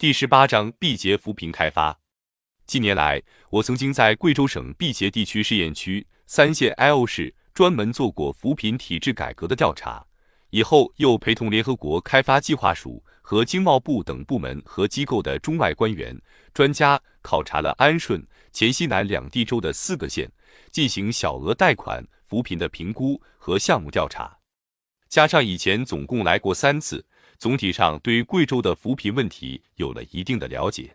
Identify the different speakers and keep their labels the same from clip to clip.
Speaker 1: 第十八章毕节扶贫开发。近年来，我曾经在贵州省毕节地区试验区三县 L 市专门做过扶贫体制改革的调查，以后又陪同联合国开发计划署和经贸部等部门和机构的中外官员、专家考察了安顺、黔西南两地州的四个县，进行小额贷款扶贫的评估和项目调查。加上以前总共来过三次。总体上对贵州的扶贫问题有了一定的了解。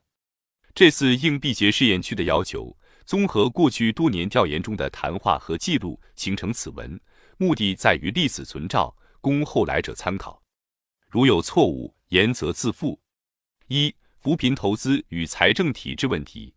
Speaker 1: 这次应毕节试验区的要求，综合过去多年调研中的谈话和记录，形成此文，目的在于立此存照，供后来者参考。如有错误，严责自负。一、扶贫投资与财政体制问题。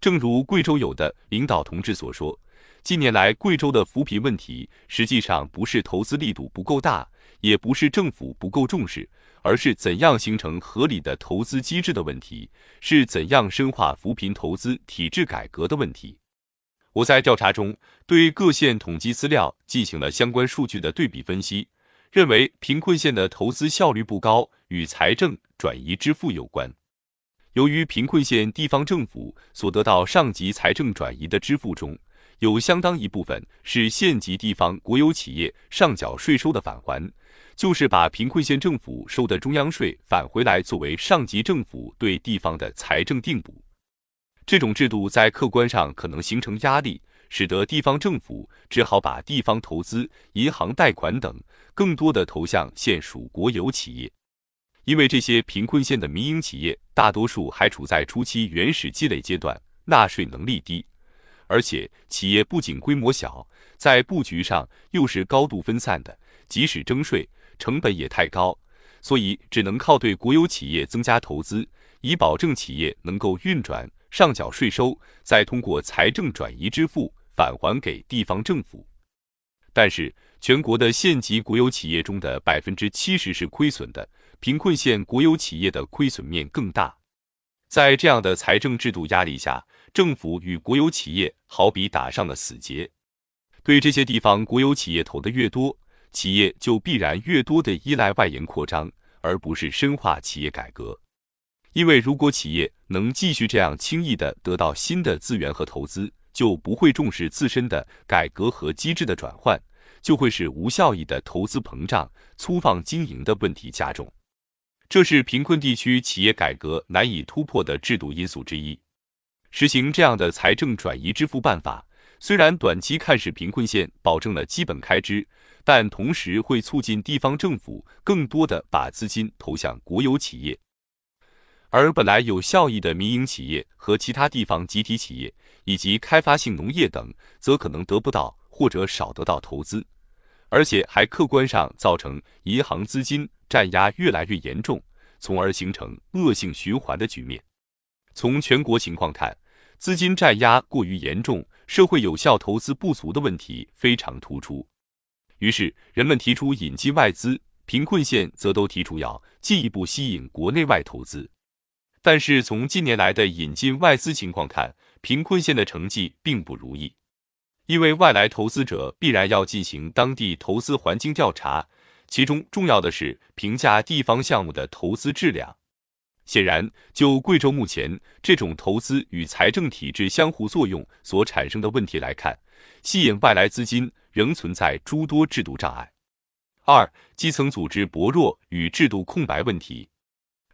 Speaker 1: 正如贵州有的领导同志所说，近年来贵州的扶贫问题，实际上不是投资力度不够大。也不是政府不够重视，而是怎样形成合理的投资机制的问题，是怎样深化扶贫投资体制改革的问题。我在调查中对各县统计资料进行了相关数据的对比分析，认为贫困县的投资效率不高，与财政转移支付有关。由于贫困县地方政府所得到上级财政转移的支付中，有相当一部分是县级地方国有企业上缴税收的返还。就是把贫困县政府收的中央税返回来，作为上级政府对地方的财政定补。这种制度在客观上可能形成压力，使得地方政府只好把地方投资、银行贷款等更多的投向县属国有企业。因为这些贫困县的民营企业大多数还处在初期原始积累阶段，纳税能力低，而且企业不仅规模小，在布局上又是高度分散的，即使征税。成本也太高，所以只能靠对国有企业增加投资，以保证企业能够运转、上缴税收，再通过财政转移支付返还给地方政府。但是，全国的县级国有企业中的百分之七十是亏损的，贫困县国有企业的亏损面更大。在这样的财政制度压力下，政府与国有企业好比打上了死结，对这些地方国有企业投的越多。企业就必然越多的依赖外延扩张，而不是深化企业改革。因为如果企业能继续这样轻易的得到新的资源和投资，就不会重视自身的改革和机制的转换，就会使无效益的投资膨胀、粗放经营的问题加重。这是贫困地区企业改革难以突破的制度因素之一。实行这样的财政转移支付办法，虽然短期看使贫困县保证了基本开支。但同时会促进地方政府更多的把资金投向国有企业，而本来有效益的民营企业和其他地方集体企业以及开发性农业等，则可能得不到或者少得到投资，而且还客观上造成银行资金占压越来越严重，从而形成恶性循环的局面。从全国情况看，资金占压过于严重，社会有效投资不足的问题非常突出。于是，人们提出引进外资，贫困县则都提出要进一步吸引国内外投资。但是，从近年来的引进外资情况看，贫困县的成绩并不如意。因为外来投资者必然要进行当地投资环境调查，其中重要的是评价地方项目的投资质量。显然，就贵州目前这种投资与财政体制相互作用所产生的问题来看，吸引外来资金。仍存在诸多制度障碍。二、基层组织薄弱与制度空白问题。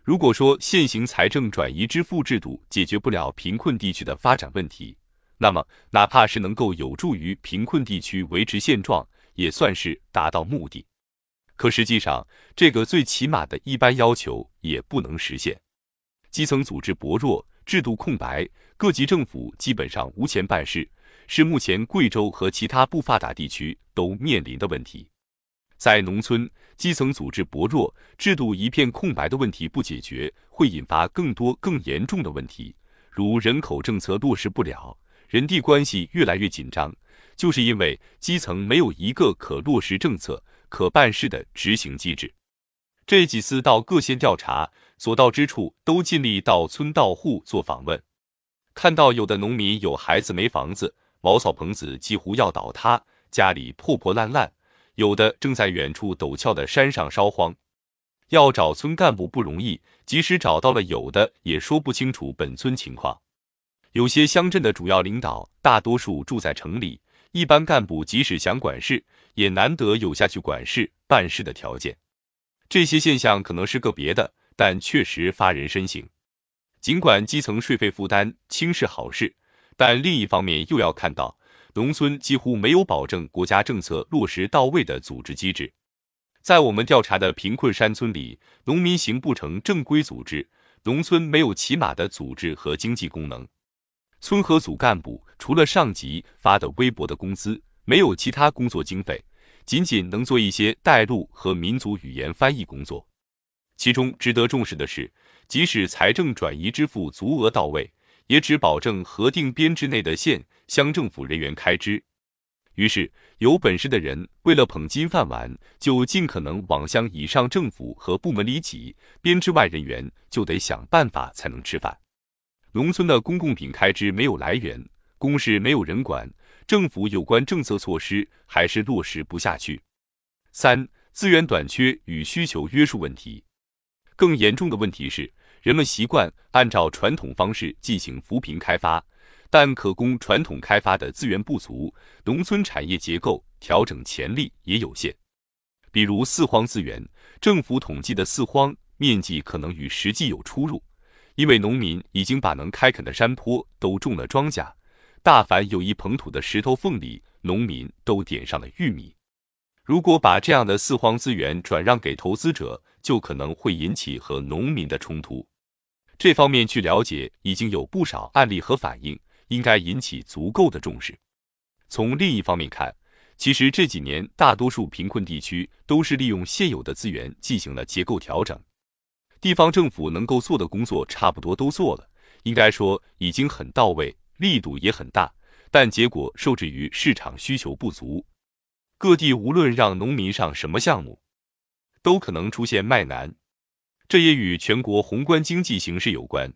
Speaker 1: 如果说现行财政转移支付制度解决不了贫困地区的发展问题，那么哪怕是能够有助于贫困地区维持现状，也算是达到目的。可实际上，这个最起码的一般要求也不能实现。基层组织薄弱，制度空白，各级政府基本上无钱办事。是目前贵州和其他不发达地区都面临的问题。在农村，基层组织薄弱、制度一片空白的问题不解决，会引发更多更严重的问题，如人口政策落实不了，人地关系越来越紧张，就是因为基层没有一个可落实政策、可办事的执行机制。这几次到各县调查，所到之处都尽力到村到户做访问，看到有的农民有孩子没房子。茅草棚子几乎要倒塌，家里破破烂烂，有的正在远处陡峭的山上烧荒。要找村干部不容易，即使找到了，有的也说不清楚本村情况。有些乡镇的主要领导，大多数住在城里，一般干部即使想管事，也难得有下去管事办事的条件。这些现象可能是个别的，但确实发人深省。尽管基层税费负担轻是好事，但另一方面又要看到，农村几乎没有保证国家政策落实到位的组织机制。在我们调查的贫困山村里，农民形不成正规组织，农村没有起码的组织和经济功能。村和组干部除了上级发的微薄的工资，没有其他工作经费，仅仅能做一些带路和民族语言翻译工作。其中值得重视的是，即使财政转移支付足额到位，也只保证核定编制内的县乡政府人员开支。于是，有本事的人为了捧金饭碗，就尽可能往乡以上政府和部门里挤，编制外人员就得想办法才能吃饭。农村的公共品开支没有来源，公事没有人管，政府有关政策措施还是落实不下去。三、资源短缺与需求约束问题。更严重的问题是，人们习惯按照传统方式进行扶贫开发，但可供传统开发的资源不足，农村产业结构调整潜力也有限。比如四荒资源，政府统计的四荒面积可能与实际有出入。因为农民已经把能开垦的山坡都种了庄稼，大凡有一捧土的石头缝里，农民都点上了玉米。如果把这样的四荒资源转让给投资者，就可能会引起和农民的冲突。这方面据了解，已经有不少案例和反映，应该引起足够的重视。从另一方面看，其实这几年大多数贫困地区都是利用现有的资源进行了结构调整。地方政府能够做的工作差不多都做了，应该说已经很到位，力度也很大，但结果受制于市场需求不足。各地无论让农民上什么项目，都可能出现卖难，这也与全国宏观经济形势有关。